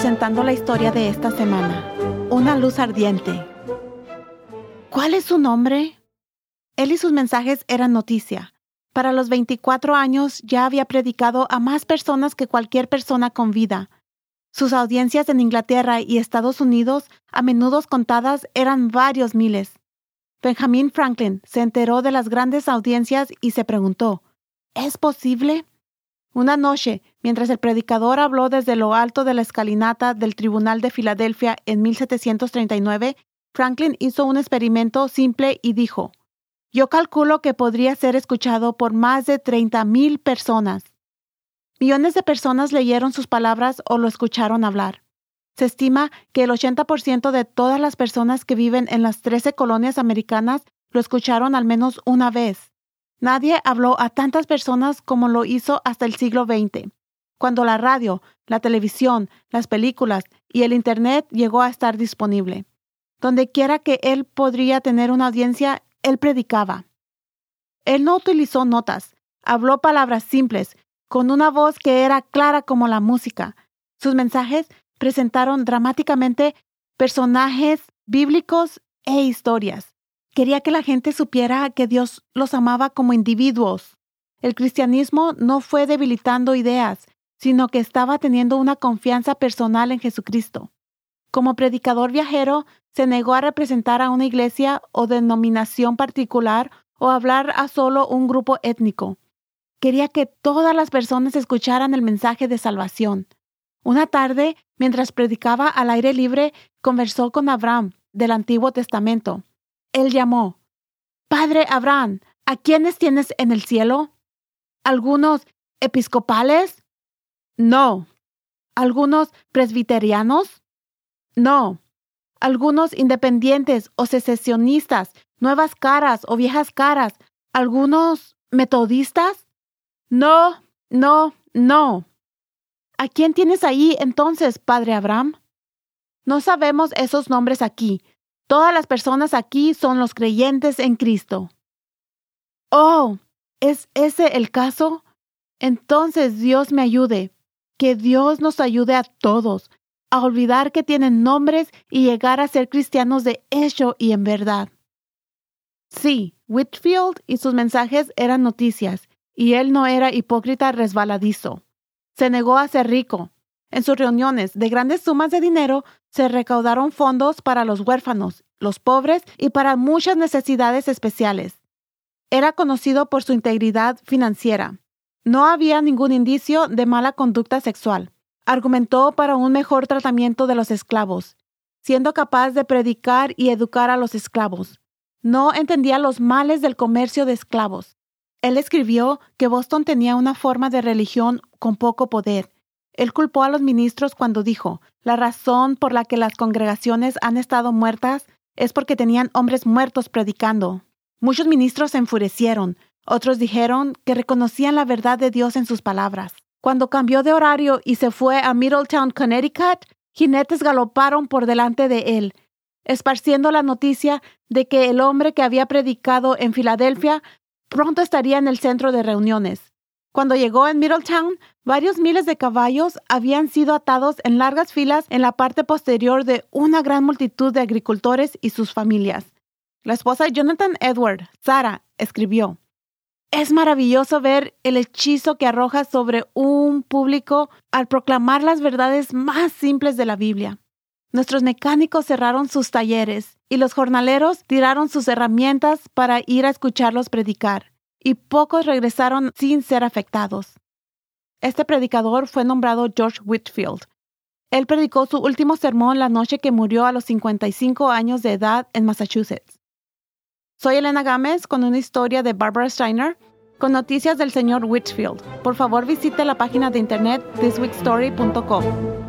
presentando la historia de esta semana. Una luz ardiente. ¿Cuál es su nombre? Él y sus mensajes eran noticia. Para los 24 años ya había predicado a más personas que cualquier persona con vida. Sus audiencias en Inglaterra y Estados Unidos, a menudo contadas, eran varios miles. Benjamin Franklin se enteró de las grandes audiencias y se preguntó, ¿es posible? Una noche, mientras el predicador habló desde lo alto de la escalinata del Tribunal de Filadelfia en 1739, Franklin hizo un experimento simple y dijo, Yo calculo que podría ser escuchado por más de 30.000 personas. Millones de personas leyeron sus palabras o lo escucharon hablar. Se estima que el 80% de todas las personas que viven en las 13 colonias americanas lo escucharon al menos una vez. Nadie habló a tantas personas como lo hizo hasta el siglo XX, cuando la radio, la televisión, las películas y el Internet llegó a estar disponible. Donde quiera que él podría tener una audiencia, él predicaba. Él no utilizó notas, habló palabras simples con una voz que era clara como la música. Sus mensajes presentaron dramáticamente personajes bíblicos e historias. Quería que la gente supiera que Dios los amaba como individuos. El cristianismo no fue debilitando ideas, sino que estaba teniendo una confianza personal en Jesucristo. Como predicador viajero, se negó a representar a una iglesia o denominación particular o hablar a solo un grupo étnico. Quería que todas las personas escucharan el mensaje de salvación. Una tarde, mientras predicaba al aire libre, conversó con Abraham del Antiguo Testamento. Él llamó, Padre Abraham, ¿a quiénes tienes en el cielo? ¿Algunos episcopales? No. ¿Algunos presbiterianos? No. ¿Algunos independientes o secesionistas, nuevas caras o viejas caras? ¿Algunos metodistas? No, no, no. ¿A quién tienes ahí entonces, padre Abraham? No sabemos esos nombres aquí. Todas las personas aquí son los creyentes en Cristo. Oh, ¿es ese el caso? Entonces Dios me ayude. Que Dios nos ayude a todos a olvidar que tienen nombres y llegar a ser cristianos de hecho y en verdad. Sí, Whitfield y sus mensajes eran noticias, y él no era hipócrita resbaladizo. Se negó a ser rico. En sus reuniones de grandes sumas de dinero se recaudaron fondos para los huérfanos, los pobres y para muchas necesidades especiales. Era conocido por su integridad financiera. No había ningún indicio de mala conducta sexual. Argumentó para un mejor tratamiento de los esclavos, siendo capaz de predicar y educar a los esclavos. No entendía los males del comercio de esclavos. Él escribió que Boston tenía una forma de religión con poco poder. Él culpó a los ministros cuando dijo, la razón por la que las congregaciones han estado muertas es porque tenían hombres muertos predicando. Muchos ministros se enfurecieron, otros dijeron que reconocían la verdad de Dios en sus palabras. Cuando cambió de horario y se fue a Middletown, Connecticut, jinetes galoparon por delante de él, esparciendo la noticia de que el hombre que había predicado en Filadelfia Pronto estaría en el centro de reuniones. Cuando llegó en Middletown, varios miles de caballos habían sido atados en largas filas en la parte posterior de una gran multitud de agricultores y sus familias. La esposa de Jonathan Edward, Sara, escribió, Es maravilloso ver el hechizo que arroja sobre un público al proclamar las verdades más simples de la Biblia. Nuestros mecánicos cerraron sus talleres y los jornaleros tiraron sus herramientas para ir a escucharlos predicar, y pocos regresaron sin ser afectados. Este predicador fue nombrado George Whitfield. Él predicó su último sermón la noche que murió a los 55 años de edad en Massachusetts. Soy Elena Gámez con una historia de Barbara Steiner con noticias del señor Whitfield. Por favor visite la página de internet thisweekstory.com.